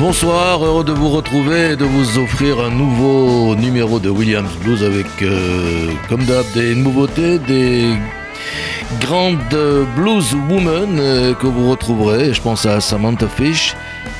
Bonsoir, heureux de vous retrouver et de vous offrir un nouveau numéro de Williams Blues avec, euh, comme d'hab, des nouveautés, des grandes blues women euh, que vous retrouverez. Je pense à Samantha Fish.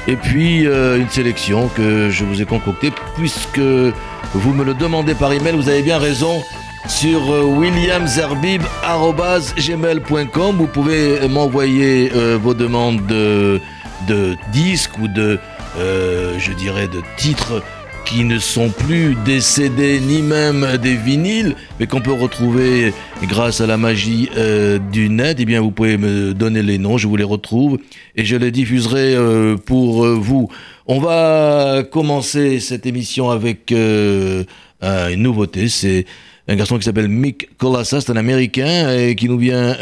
Et puis euh, une sélection que je vous ai concoctée puisque vous me le demandez par email, vous avez bien raison sur williamzerbib.gmail.com. Vous pouvez m'envoyer vos demandes de, de disques ou de euh, je dirais, de titres qui ne sont plus CD ni même des vinyles, mais qu'on peut retrouver grâce à la magie euh, du net, eh bien vous pouvez me donner les noms, je vous les retrouve et je les diffuserai euh, pour vous. On va commencer cette émission avec une nouveauté, c'est un garçon qui s'appelle Mick Colassa, c'est un Américain et qui nous vient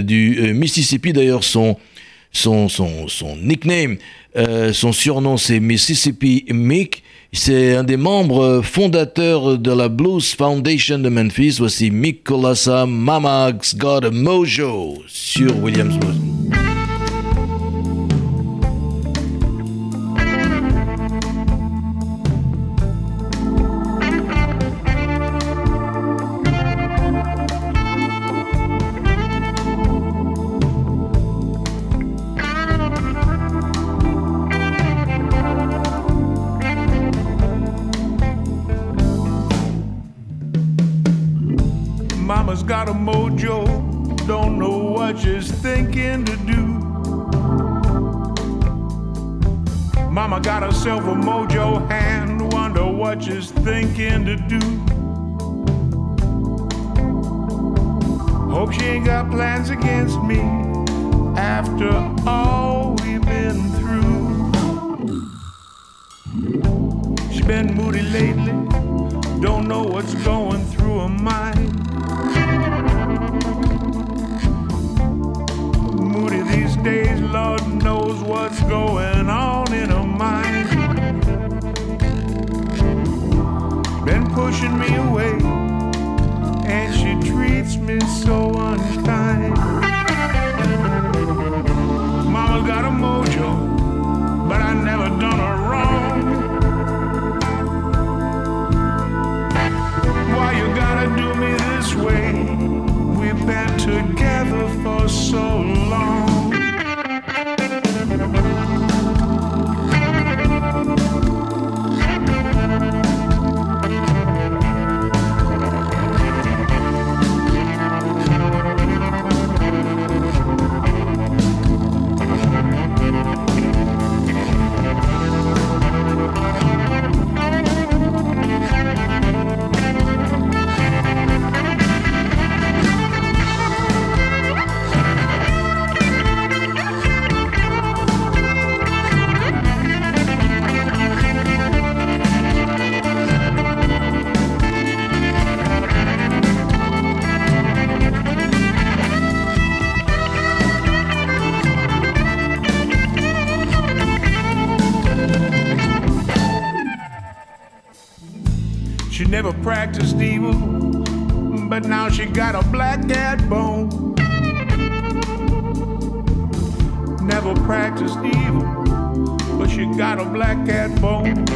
du Mississippi, d'ailleurs son, son, son, son nickname euh, son surnom c'est Mississippi Mick. C'est un des membres fondateurs de la Blues Foundation de Memphis. Voici Mick Colassa, Mama's Got a Mojo sur Williams Blues. Got a mojo, don't know what she's thinking to do. Mama got herself a mojo hand, wonder what she's thinking to do. Hope she ain't got plans against me after all we've been through. She been moody lately, don't know what's going Lord knows what's going on in her mind. Been pushing me away, and she treats me so unkind. Mama's got a mojo, but I never done her wrong. Why you gotta do me this way? We've been together for so long. She got a black cat bone. Never practiced evil, but she got a black cat bone.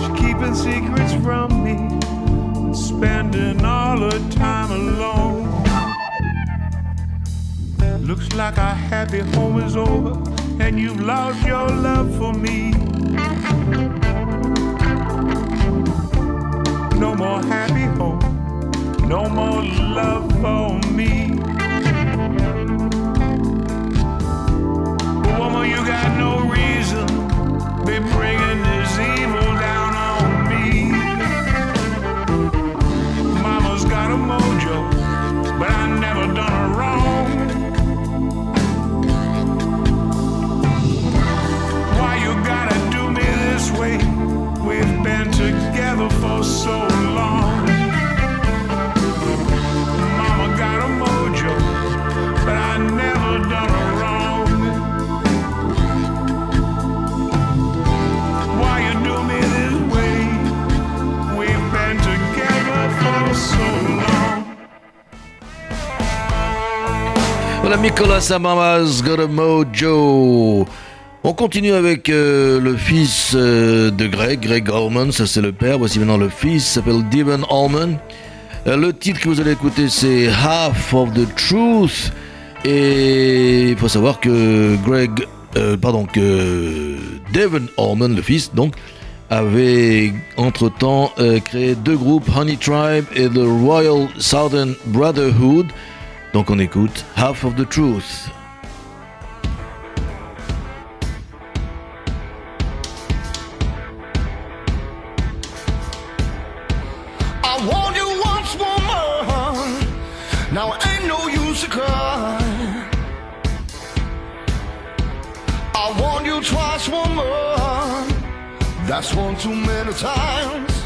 She keeping secrets from me and spending all her time alone. Looks like our happy home is over, and you've lost your love for me. more happy home, no more love for me. Woman, you got no reason be bringing this evil down on me. Mama's got a mojo, but I never done her wrong. Why you gotta do me this way? We've been together for so long. Voilà Nicolas Amamas got a mojo. On continue avec euh, le fils euh, de Greg, Greg Allman, ça c'est le père. Voici maintenant le fils, s'appelle Devon Allman. Euh, le titre que vous allez écouter c'est Half of the Truth. Et il faut savoir que Greg, pardon, que Devon Allman, le fils, donc, avait entre-temps créé deux groupes, Honey Tribe et The Royal Southern Brotherhood. Donc on écoute Half of the Truth. I warned you once, woman. Now ain't no use to cry. I warned you twice, woman. That's one too many times.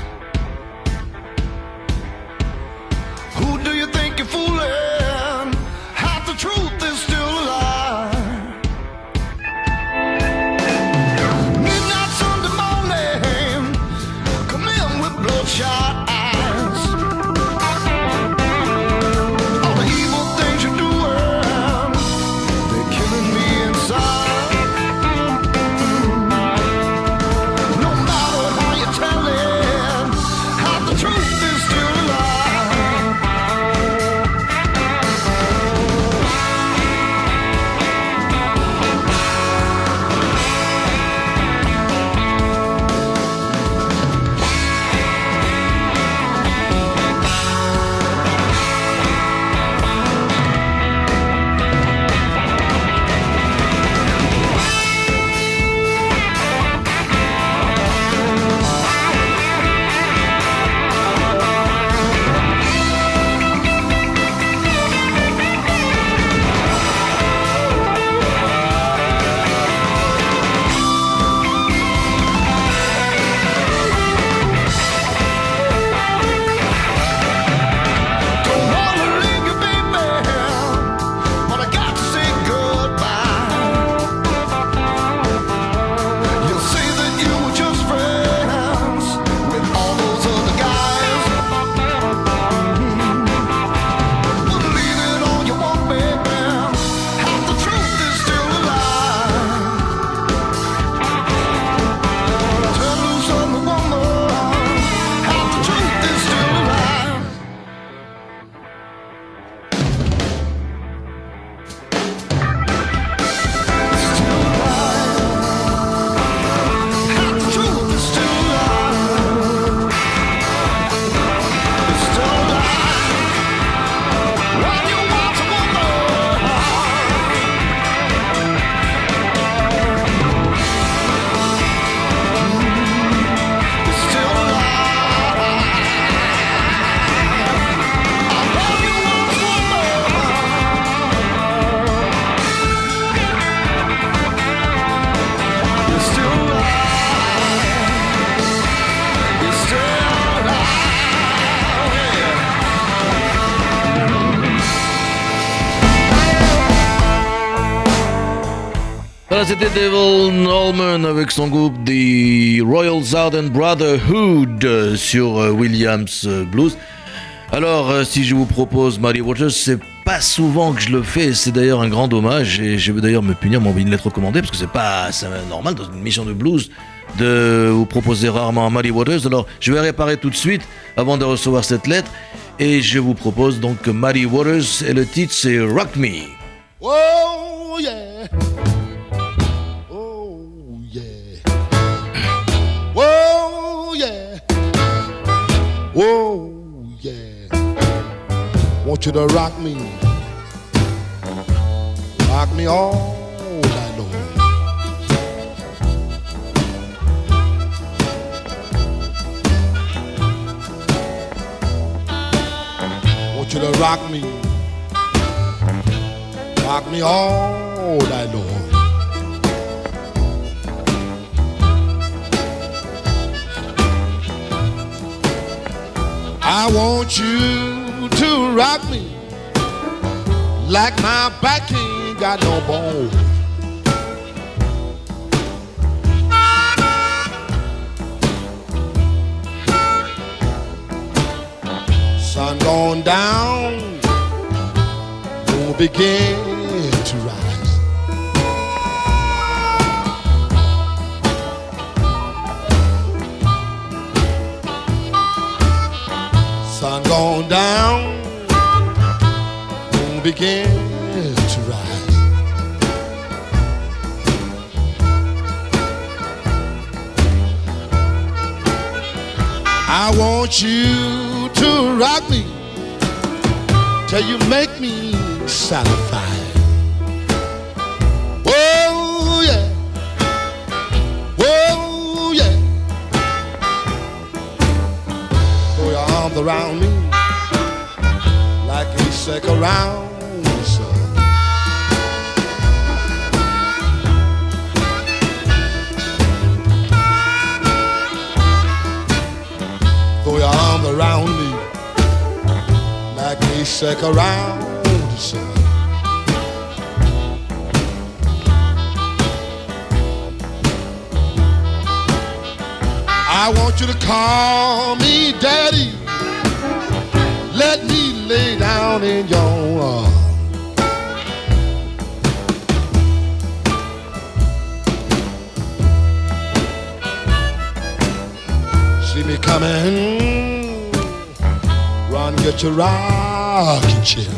C'était Devil Norman avec son groupe The Royal Southern Brotherhood euh, sur euh, Williams euh, Blues. Alors, si je vous propose Muddy Waters, c'est pas souvent que je le fais, c'est d'ailleurs un grand dommage, et je veux d'ailleurs me punir, m'envoyer une lettre recommandée, parce que c'est pas normal dans une mission de blues de vous proposer rarement Muddy Waters. Alors, je vais réparer tout de suite avant de recevoir cette lettre, et je vous propose donc Muddy Waters, et le titre c'est Rock Me. Oh yeah. Oh yeah. Want you to rock me. Rock me all night long. Want you to rock me. Rock me all night long. I want you to rock me like my back ain't got no bone. Sun gone down, moon begin down, moon begin to rise. I want you to rock me till you make me satisfied. Sick around sun. Throw your arms around me like a sick around sun. I want you to call me daddy. Let me lay down in your arms. See me coming, run, get your rocking chair.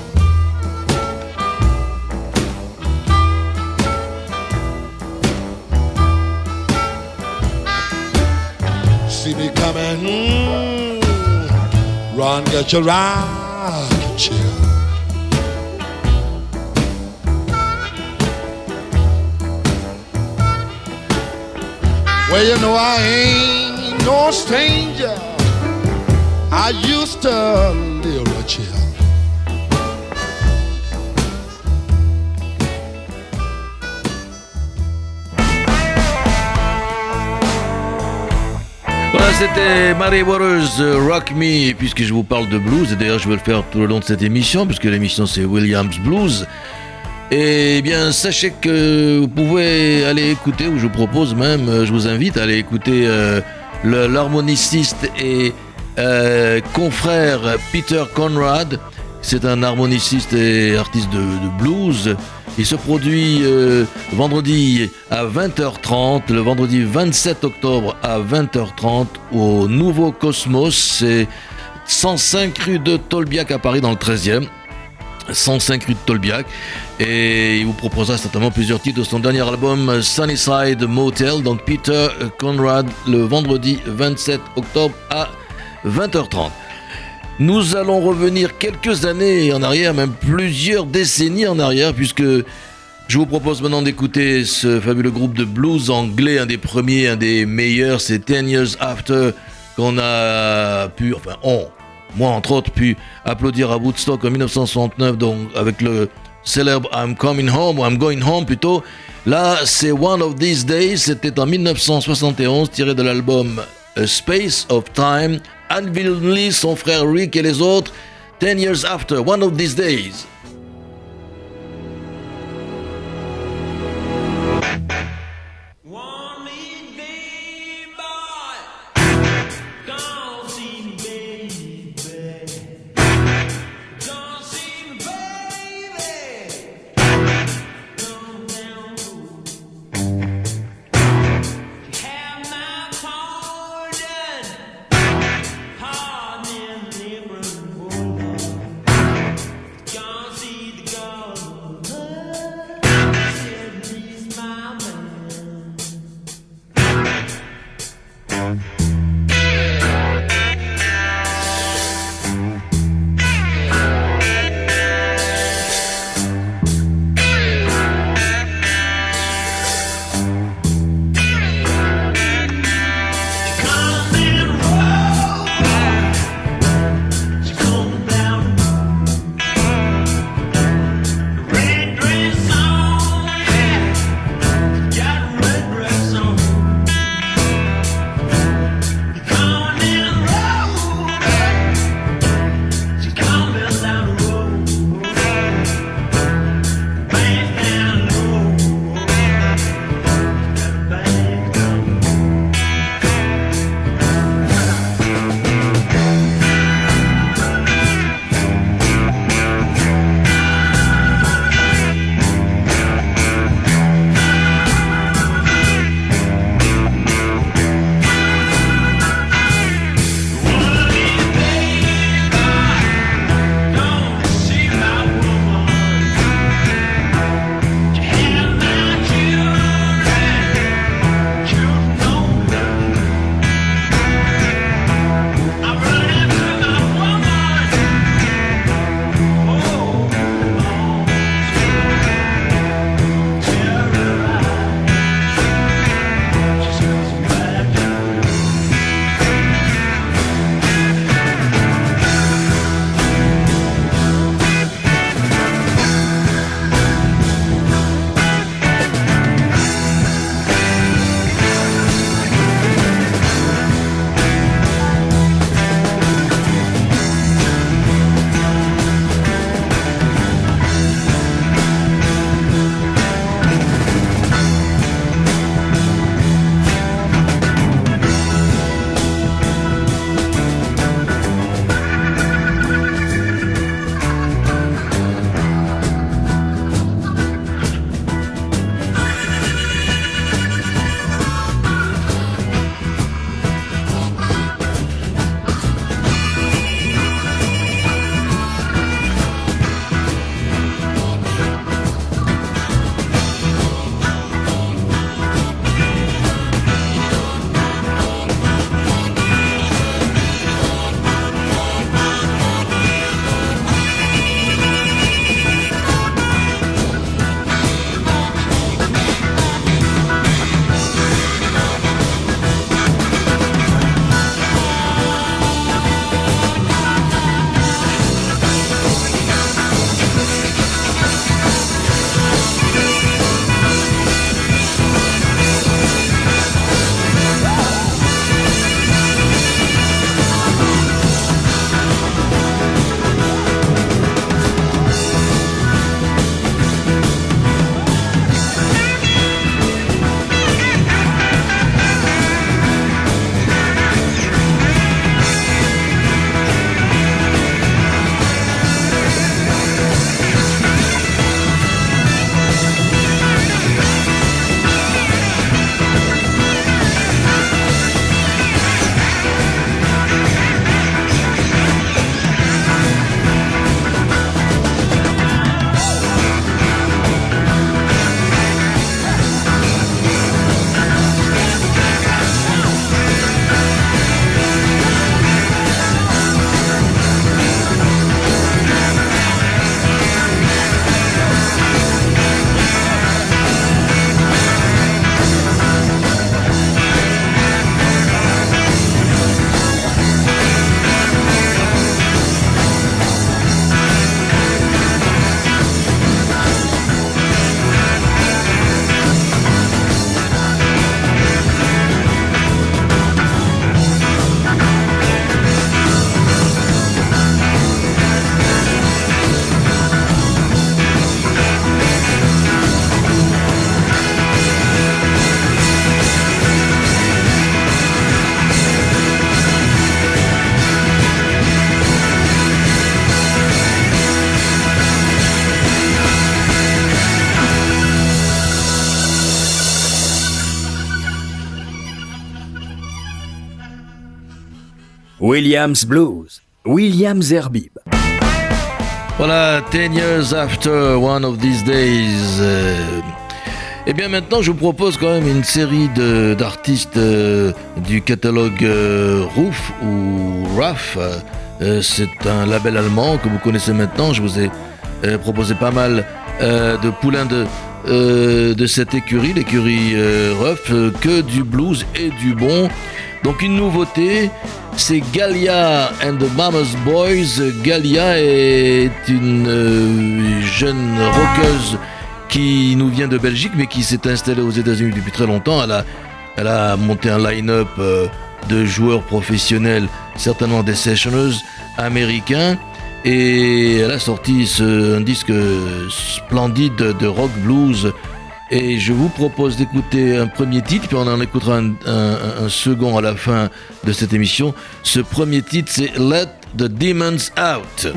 See me coming, run, get your rocking Well, you know I ain't no stranger. I used to live right here. Voilà, c'était Mary Waters, Rock Me, puisque je vous parle de blues, et d'ailleurs je vais le faire tout le long de cette émission, puisque l'émission c'est Williams Blues. Et bien, sachez que vous pouvez aller écouter, ou je vous propose même, euh, je vous invite à aller écouter euh, l'harmoniciste et euh, confrère Peter Conrad. C'est un harmoniciste et artiste de, blues. Il se produit vendredi à 20h30, le vendredi 27 octobre à 20h30 au Nouveau Cosmos. C'est 105 rue de Tolbiac à Paris dans le 13e. 105 rue de Tolbiac. Et il vous proposera certainement plusieurs titres de son dernier album Sunnyside Motel donc Peter Conrad le vendredi 27 octobre à 20h30 nous allons revenir quelques années en arrière même plusieurs décennies en arrière puisque je vous propose maintenant d'écouter ce fabuleux groupe de blues anglais un des premiers un des meilleurs c'est 10 Years After qu'on a pu enfin on moi entre autres, pu applaudir à Woodstock en 1969, donc avec le célèbre I'm Coming Home, ou I'm Going Home plutôt. Là, c'est One of These Days, c'était en 1971, tiré de l'album A Space of Time. Anvil Lee, son frère Rick et les autres, 10 Years After, One of These Days. Williams Blues, William Zerbib. Voilà, 10 years after one of these days. euh, eh bien maintenant, je vous propose quand même une série d'artistes euh, du catalogue euh, Roof ou RAF. Euh, C'est un label allemand que vous connaissez maintenant. Je vous ai euh, proposé pas mal de poulains de, euh, de cette écurie, l'écurie euh, Ruff, euh, que du blues et du bon. Donc une nouveauté, c'est Galia and the Mama's Boys. Galia est une jeune rockeuse qui nous vient de Belgique mais qui s'est installée aux États-Unis depuis très longtemps. Elle a, elle a monté un line-up de joueurs professionnels, certainement des sessioners américains. Et elle a sorti ce, un disque splendide de rock blues. Et je vous propose d'écouter un premier titre, puis on en écoutera un, second à la fin de cette émission. Ce premier titre, c'est Let the Demons Out.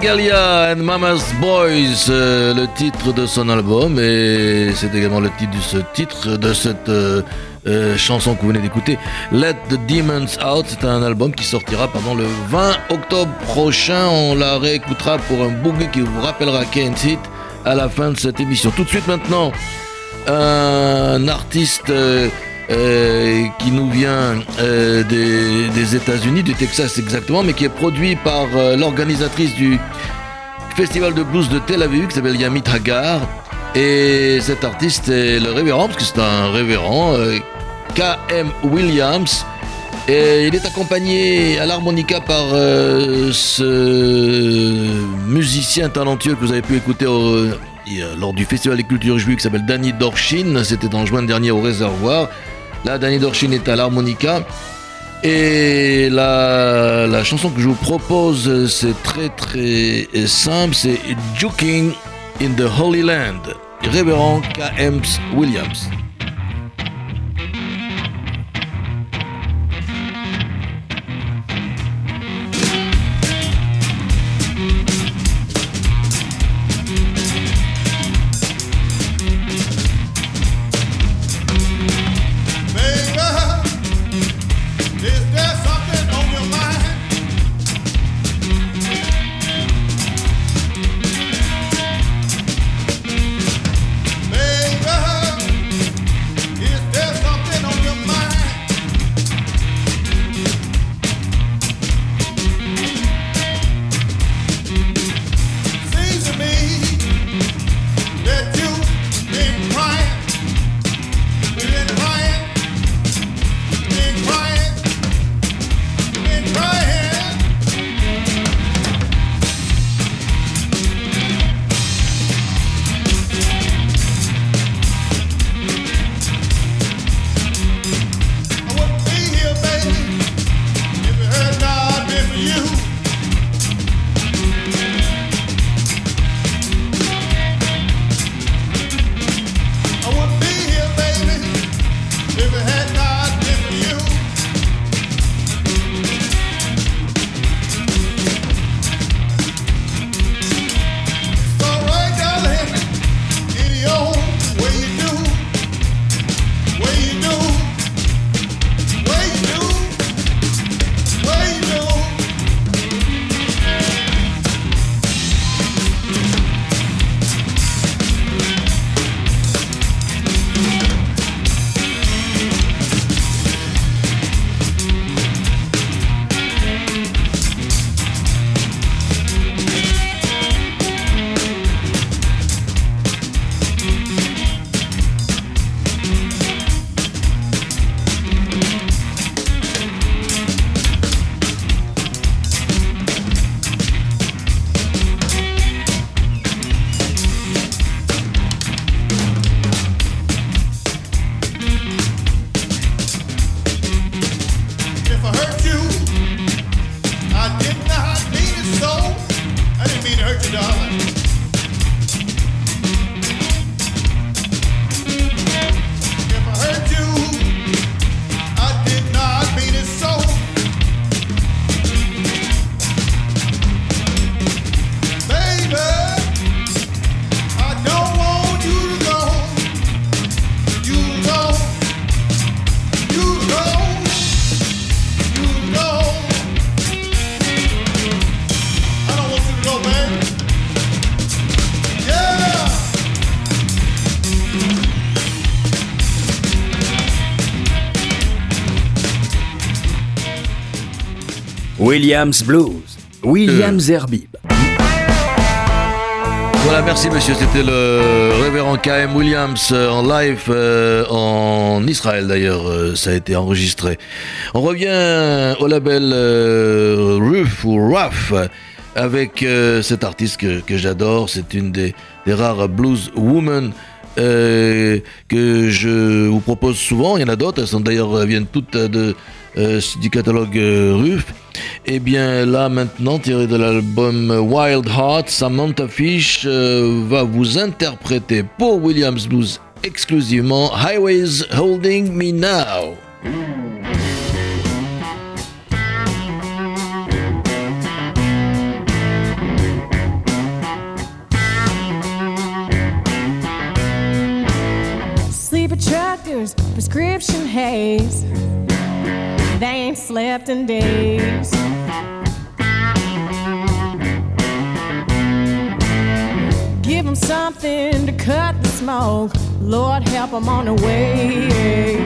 Galia and Mama's Boys, euh, le titre de son album, et c'est également le titre de titre, de cette euh, euh, chanson que vous venez d'écouter, Let the Demons Out. C'est un album qui sortira pendant le 20 octobre prochain. On la réécoutera pour un boogie qui vous rappellera Kent Hit à la fin de cette émission. Tout de suite maintenant, un artiste euh, qui nous vient euh, des, États-Unis, du Texas exactement, mais qui est produit par euh, l'organisatrice du Festival de blues de Tel Aviv qui s'appelle Yamit Hagar. Et cet artiste est le révérend, parce que c'est un révérend, K.M. Williams. Et il est accompagné à l'harmonica par ce musicien talentueux que vous avez pu écouter lors du Festival des cultures juives qui s'appelle Danny Dorshin. C'était en juin dernier au réservoir. Là, Danny Dorshin est à l'harmonica. Et la, chanson que je vous propose, c'est très très simple, c'est Juking in the Holy Land, révérend K.M. Williams. Williams Blues, Williams Herbib. Voilà, merci monsieur. C'était le révérend K.M. Williams euh, en live euh, en Israël d'ailleurs. euh, ça a été enregistré. On revient au label euh, Ruf ou Ruff avec euh, cet artiste que, que j'adore. C'est une des, des rares blues women euh, que je vous propose souvent. Il y en a d'autres. Elles sont d'ailleurs viennent toutes de euh, du catalogue euh, Ruf. Et bien là maintenant, tiré de l'album Wild Heart, Samantha Fish euh, va vous interpréter pour Williams Blues exclusivement Highways Holding Me Now. Sleep prescription haze. They ain't slept in days. Give them something to cut the smoke. Lord, help them on the way.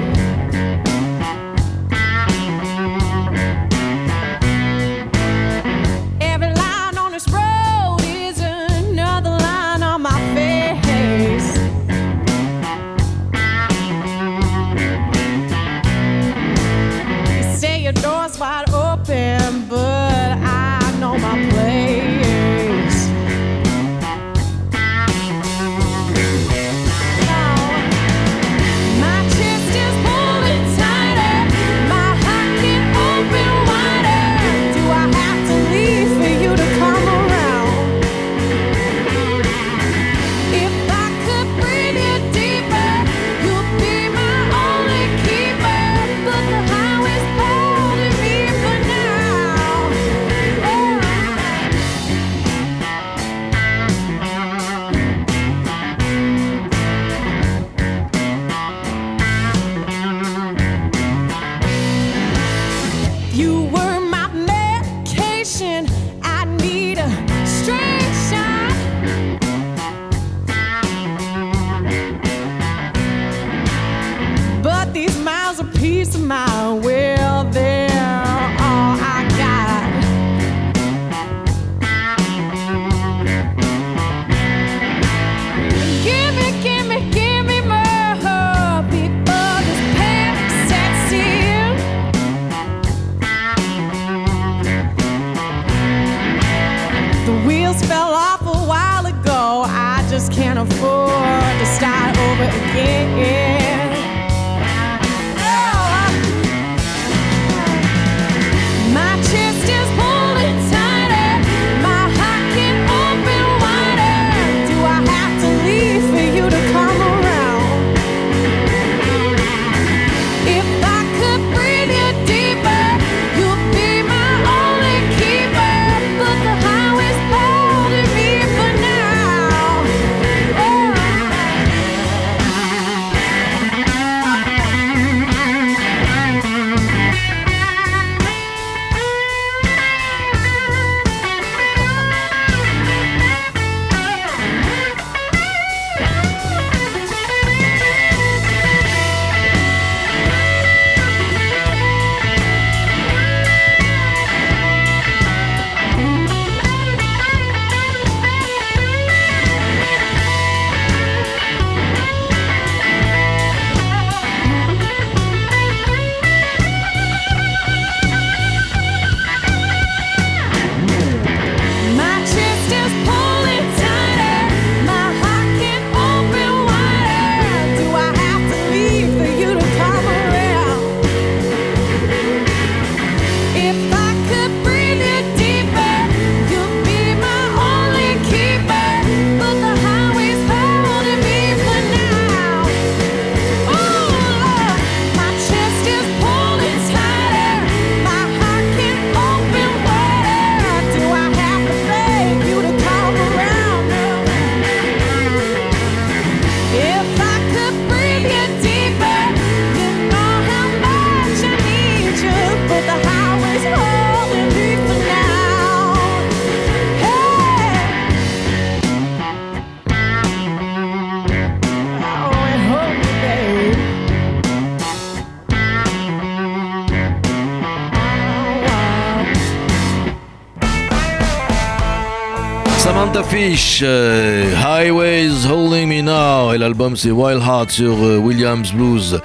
Euh, Highways Holding Me Now, et l'album c'est Wild Heart sur euh, Williams Blues.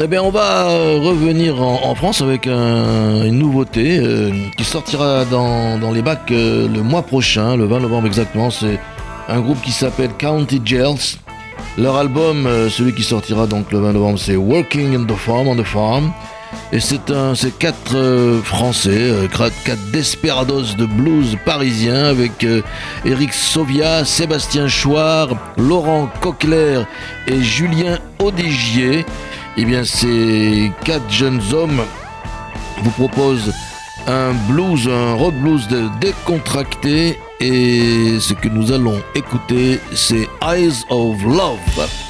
Eh bien, on va euh, revenir en, France avec un- une nouveauté qui sortira dans, dans les bacs le mois prochain, le 20 novembre exactement. C'est un groupe qui s'appelle County Jails. Leur album, celui qui sortira donc le 20 novembre, c'est Working in the Farm on the Farm. Et c'est un, c'est quatre euh, Français, euh, quatre, desperados de blues parisiens avec euh, Eric Sauvia, Sébastien Chouard, Laurent Coquelaire et Julien Audigier. Eh bien, ces quatre jeunes hommes vous proposent un blues, un rock blues décontracté. Et ce que nous allons écouter, c'est Eyes of Love.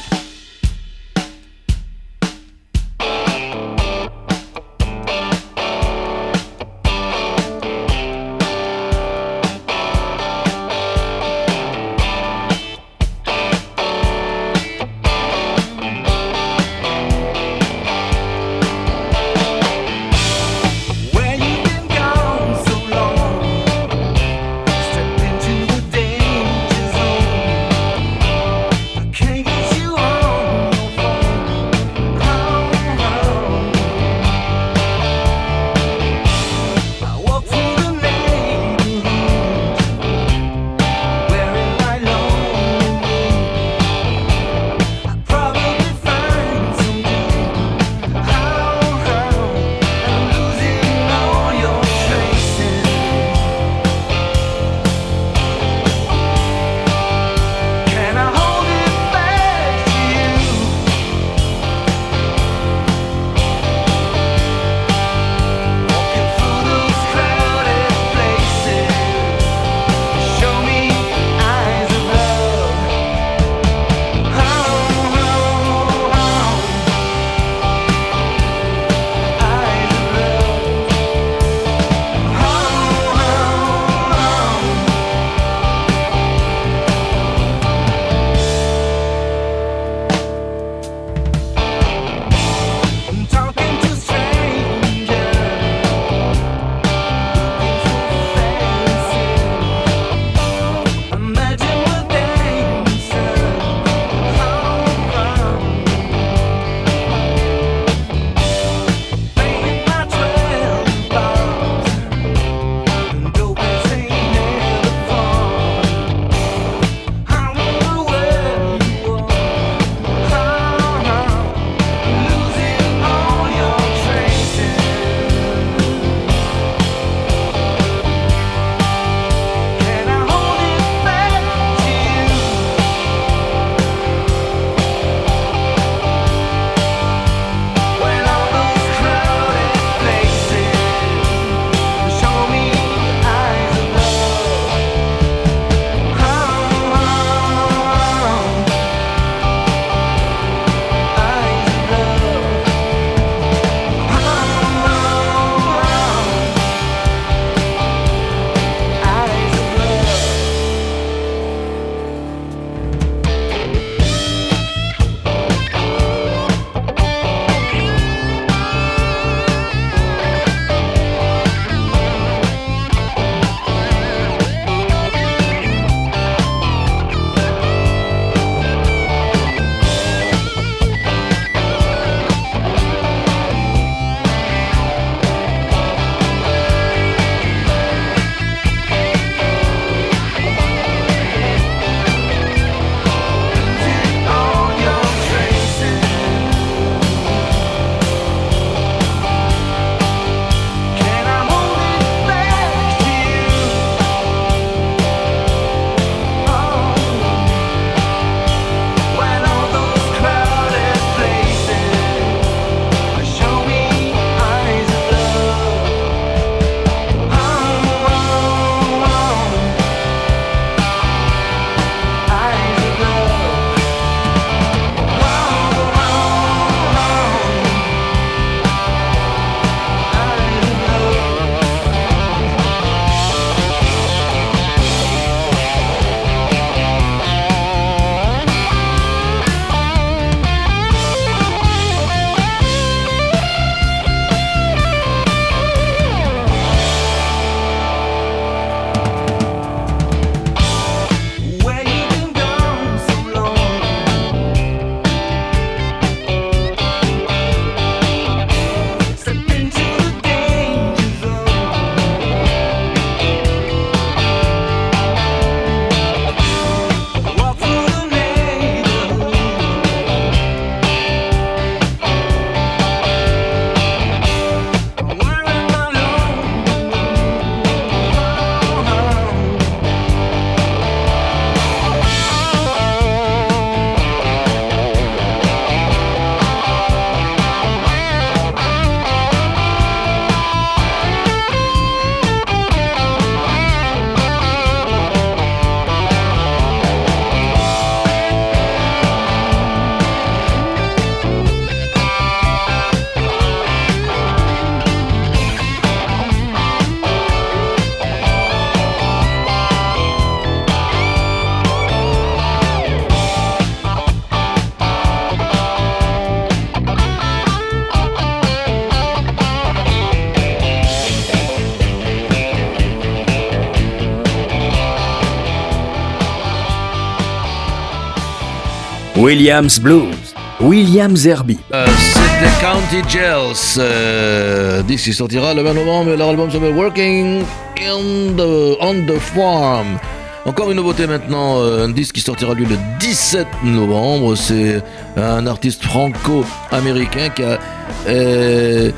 Williams Blues, Williams Herbie. Euh, C'était County Jails. Euh, qui sortira le 20 novembre leur album s'appelle Working in the, on the Farm. Encore une nouveauté maintenant, euh, un disque qui sortira lui le 17 novembre. C'est un artiste franco-américain qui a euh,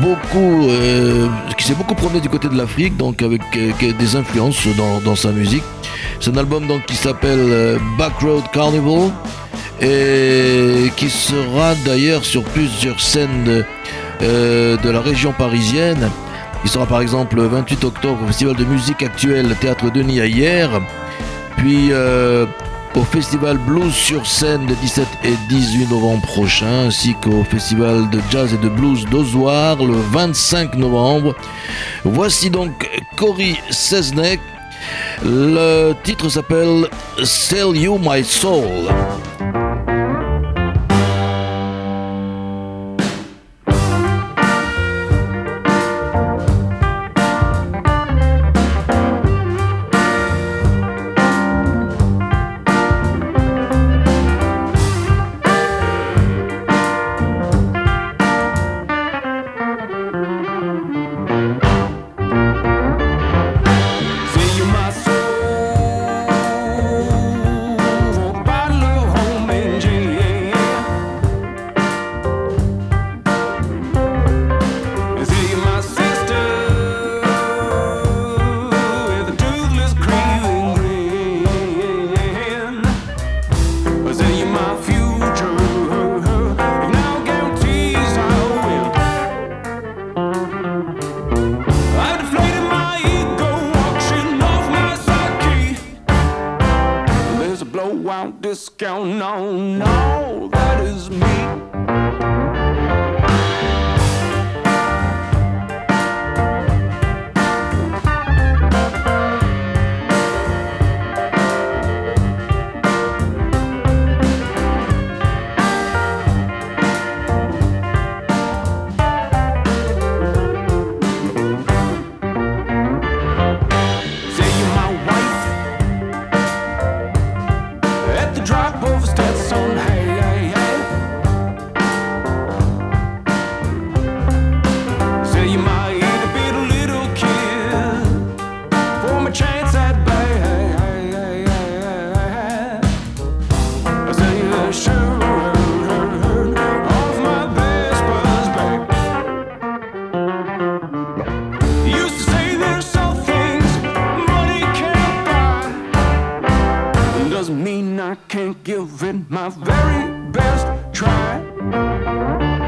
beaucoup, euh, qui s'est beaucoup promené du côté de l'Afrique, donc avec des influences dans, dans sa musique. C'est un album donc qui s'appelle Backroad Carnival et qui sera d'ailleurs sur plusieurs scènes de, euh, de la région parisienne. Il sera par exemple le 28 octobre au Festival de musique actuelle Théâtre Denis à hier, puis euh, au Festival Blues sur scène le 17 et 18 novembre prochain, ainsi qu'au Festival de jazz et de blues d'Ozoir le 25 novembre. Voici donc Cory Sesnek. Le titre s'appelle Sell You My Soul. Mean I can't give it my very best try.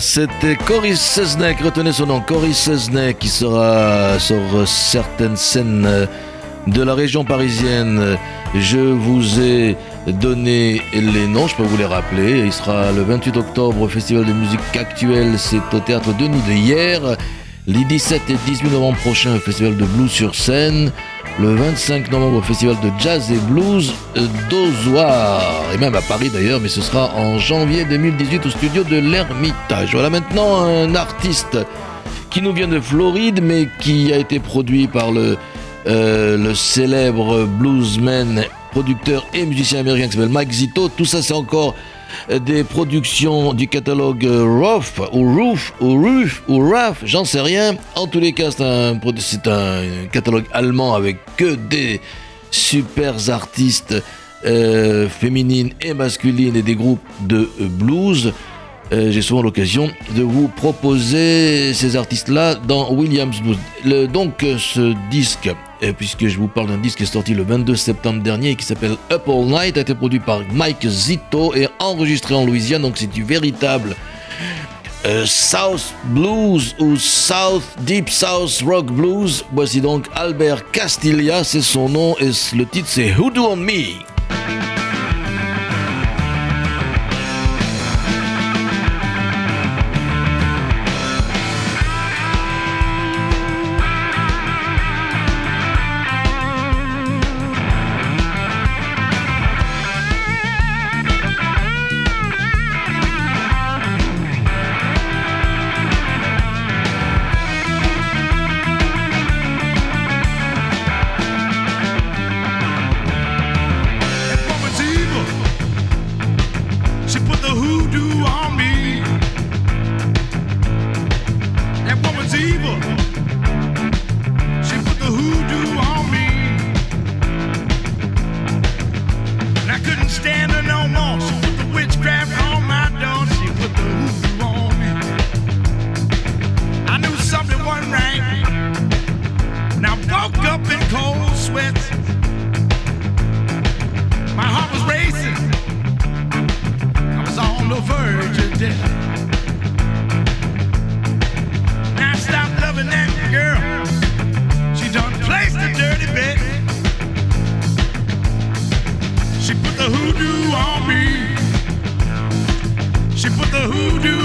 C'était Cory Seznek, retenez son nom, Cory Seznek, qui sera sur certaines scènes euh, de la région parisienne. Je vous ai donné les noms, je peux vous les rappeler. Il sera le 28 octobre au Festival de musique actuelle, c'est au Théâtre Denis de hier. Les 17 et 18 novembre prochains Festival de Blues sur scène. Le 25 novembre au Festival de Jazz et Blues d'Ozoir. Et même à Paris d'ailleurs, mais ce sera en janvier 2018 au studio de l'Ermitage. Voilà maintenant un artiste qui nous vient de Floride, mais qui a été produit par le, euh, le célèbre bluesman, producteur et musicien américain qui s'appelle Mike Zito. Tout ça, c'est encore des productions du catalogue euh, Rough, ou Roof, ou Roof, ou Raff, j'en sais rien. En tous les cas, c'est un, catalogue allemand avec que des super artistes euh, féminines et masculines et des groupes de blues. Euh, J'ai souvent l'occasion de vous proposer ces artistes-là dans Williams Blues. Donc euh, ce disque, euh, puisque je vous parle d'un disque qui est sorti le 22 septembre dernier et qui s'appelle Up All Night, a été produit par Mike Zito et enregistré en Louisiane, donc c'est du véritable South Blues ou South Deep South Rock Blues. Voici donc Albert Castilla, c'est son nom et le titre c'est Hoodoo on Me? do do.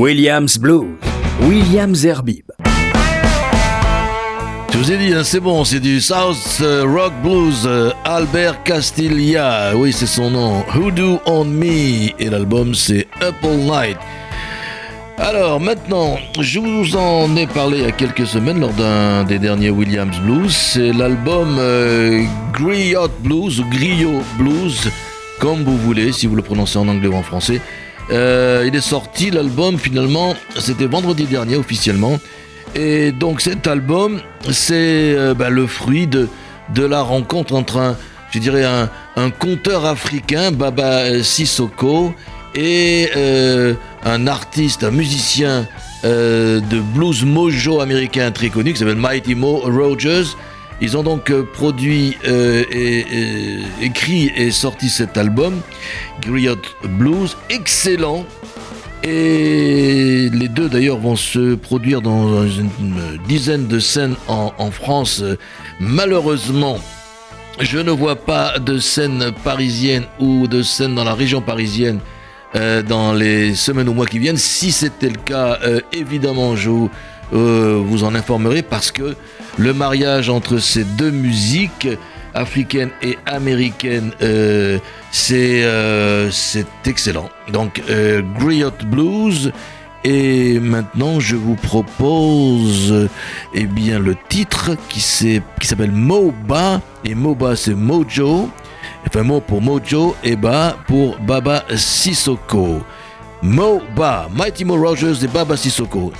Williams Blues. William Zerbib. Je vous ai dit, hein, c'est bon, c'est du South euh, Rock Blues, euh, Albert Castilla, oui c'est son nom, Hoodoo on Me, et l'album c'est Apple Night. Alors maintenant, je vous en ai parlé il y a quelques semaines lors d'un des derniers Williams Blues, c'est l'album euh, Griot Blues ou Griot Blues, comme vous voulez, si vous le prononcez en anglais ou en français. Euh, il est sorti l'album finalement, c'était vendredi dernier officiellement. Et donc cet album, c'est euh, bah, le fruit de, de la rencontre entre un, je dirais un, un conteur africain, Baba Sissoko, et euh, un artiste, un musicien de blues mojo américain très connu qui s'appelle Mighty Mo Rogers. Ils ont donc euh, produit, euh, et, écrit et sorti cet album, Griot Blues, excellent. Et les deux d'ailleurs vont se produire dans une, dizaine de scènes en, France. Malheureusement, je ne vois pas de scène parisienne ou de scène dans la région parisienne euh, dans les semaines ou mois qui viennent. Si c'était le cas, euh, évidemment, je euh, vous en informerai parce que le mariage entre ces deux musiques, africaine et américaine, euh, c'est euh, c'est excellent. Donc, euh, Griot Blues. Et maintenant, je vous propose eh bien, le titre qui s'appelle Moba. Et Moba, c'est Mojo. Enfin, Mo pour Mojo et Ba pour Baba Sissoko. Moba, Mighty Mo Rogers et Baba Sissoko.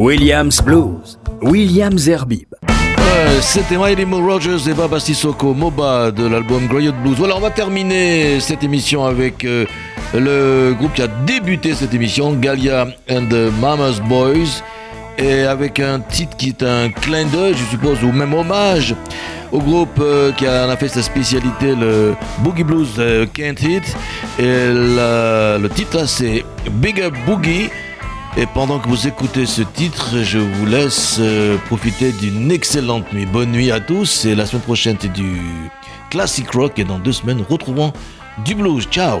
Williams Blues. Williams Zerbib. Ouais, C'était Mighty Mo Rogers et Baba Sissoko, Moba de l'album Griot Blues. Voilà, on va terminer cette émission avec euh, le groupe qui a débuté cette émission, Galia and the Mama's Boys, et avec un titre qui est un clin d'œil, je suppose, ou même hommage au groupe euh, qui en a fait sa spécialité, le Boogie Blues euh, Can't Hit. Et le titre c'est Bigger Boogie. Et pendant que vous écoutez ce titre, je vous laisse euh, profiter d'une excellente nuit. Bonne nuit à tous. Et la semaine prochaine, c'est du classic rock. Et dans deux semaines, retrouvons du blues. Ciao.